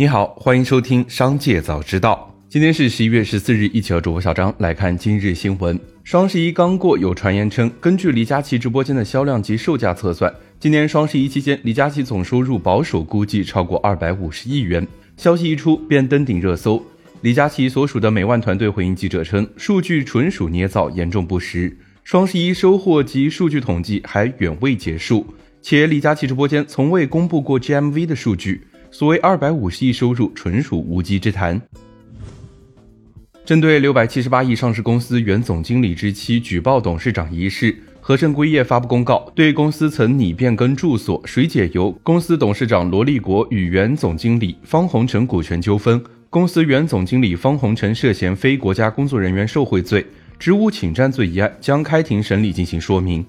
你好，欢迎收听《商界早知道》。今天是十一月十四日，一起和主播小张来看今日新闻。双十一刚过，有传言称，根据李佳琦直播间的销量及售价测算，今年双十一期间，李佳琦总收入保守估计超过二百五十亿元。消息一出，便登顶热搜。李佳琦所属的美万团队回应记者称，数据纯属捏造，严重不实。双十一收获及数据统计还远未结束，且李佳琦直播间从未公布过 GMV 的数据。所谓二百五十亿收入，纯属无稽之谈。针对六百七十八亿上市公司原总经理之妻举报董事长一事，和盛硅业发布公告，对公司曾拟变更住所、水解油、公司董事长罗立国与原总经理方洪成股权纠纷、公司原总经理方洪成涉嫌非国家工作人员受贿罪、职务侵占罪一案，将开庭审理进行说明。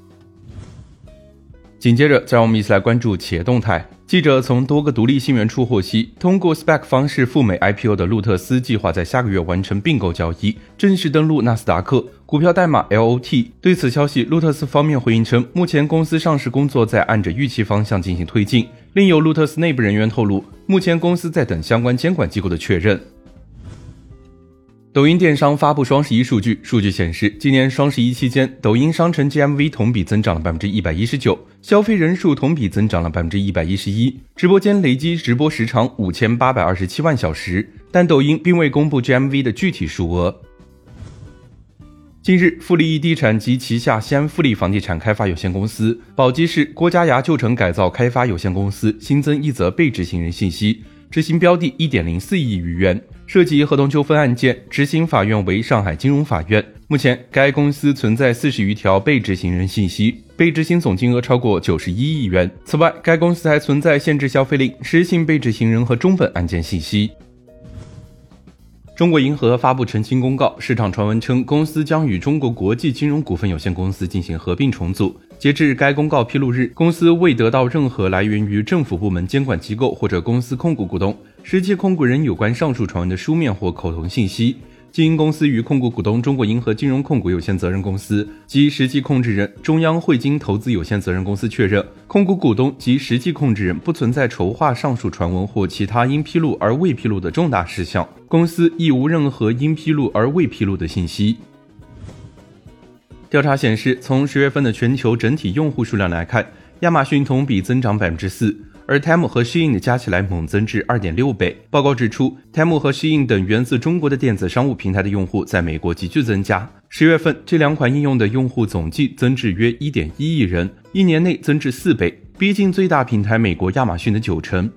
紧接着，再让我们一起来关注企业动态。记者从多个独立信源处获悉，通过 SPAC 方式赴美 IPO 的路特斯计划在下个月完成并购交易，正式登陆纳斯达克，股票代码 LOT。对此消息，路特斯方面回应称，目前公司上市工作在按着预期方向进行推进。另有路特斯内部人员透露，目前公司在等相关监管机构的确认。抖音电商发布双十一数据，数据显示，今年双十一期间，抖音商城 GMV 同比增长了百分之一百一十九，消费人数同比增长了百分之一百一十一，直播间累计直播时长五千八百二十七万小时。但抖音并未公布 GMV 的具体数额。近日，富力地产及旗下西安富力房地产开发有限公司、宝鸡市郭家崖旧城改造开发有限公司新增一则被执行人信息，执行标的一点零四亿余元。涉及合同纠纷案件，执行法院为上海金融法院。目前，该公司存在四十余条被执行人信息，被执行总金额超过九十一亿元。此外，该公司还存在限制消费令、失信被执行人和中本案件信息。中国银河发布澄清公告，市场传闻称公司将与中国国际金融股份有限公司进行合并重组。截至该公告披露日，公司未得到任何来源于政府部门、监管机构或者公司控股股东。实际控股人有关上述传闻的书面或口头信息，经公司与控股股东中国银河金融控股有限责任公司及实际控制人中央汇金投资有限责任公司确认，控股股东及实际控制人不存在筹划上述传闻或其他应披露而未披露的重大事项，公司亦无任何应披露而未披露的信息。调查显示，从十月份的全球整体用户数量来看，亚马逊同比增长百分之四。而 Temu 和 Shein 加起来猛增至二点六倍。报告指出，Temu 和 Shein 等源自中国的电子商务平台的用户在美国急剧增加。十月份，这两款应用的用户总计增至约一点一亿人，一年内增至四倍，逼近最大平台美国亚马逊的九成。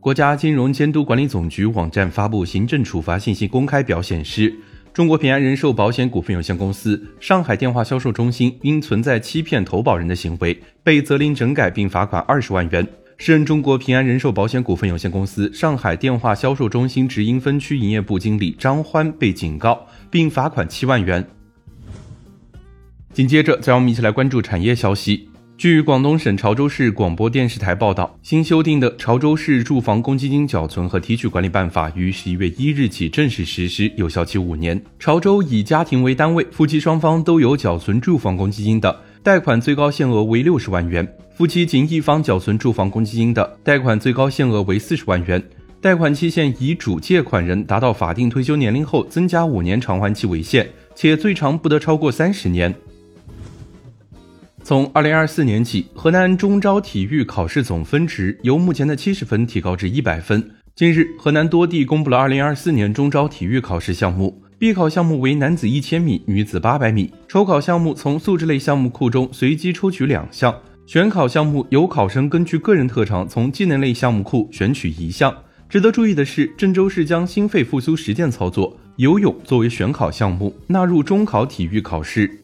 国家金融监督管理总局网站发布行政处罚信息公开表显示。中国平安人寿保险股份有限公司上海电话销售中心因存在欺骗投保人的行为，被责令整改并罚款二十万元。时任中国平安人寿保险股份有限公司上海电话销售中心直营分区营业部经理张欢被警告并罚款七万元。紧接着，再让我们一起来关注产业消息。据广东省潮州市广播电视台报道，新修订的《潮州市住房公积金缴存和提取管理办法》于十一月一日起正式实施，有效期五年。潮州以家庭为单位，夫妻双方都有缴存住房公积金的，贷款最高限额为六十万元；夫妻仅一方缴存住房公积金的，贷款最高限额为四十万元。贷款期限以主借款人达到法定退休年龄后增加五年偿还期为限，且最长不得超过三十年。从二零二四年起，河南中招体育考试总分值由目前的七十分提高至一百分。近日，河南多地公布了二零二四年中招体育考试项目，必考项目为男子一千米、女子八百米；抽考项目从素质类项目库中随机抽取两项；选考项目由考生根据个人特长从技能类项目库选取一项。值得注意的是，郑州市将心肺复苏实践操作游泳作为选考项目纳入中考体育考试。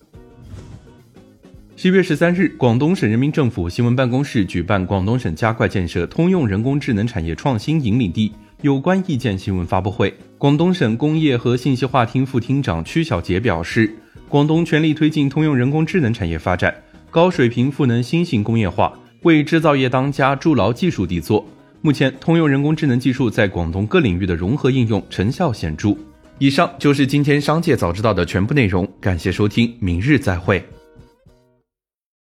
七月十三日，广东省人民政府新闻办公室举办广东省加快建设通用人工智能产业创新引领地有关意见新闻发布会。广东省工业和信息化厅副厅长曲小杰表示，广东全力推进通用人工智能产业发展，高水平赋能新型工业化，为制造业当家筑牢技术底座。目前，通用人工智能技术在广东各领域的融合应用成效显著。以上就是今天商界早知道的全部内容，感谢收听，明日再会。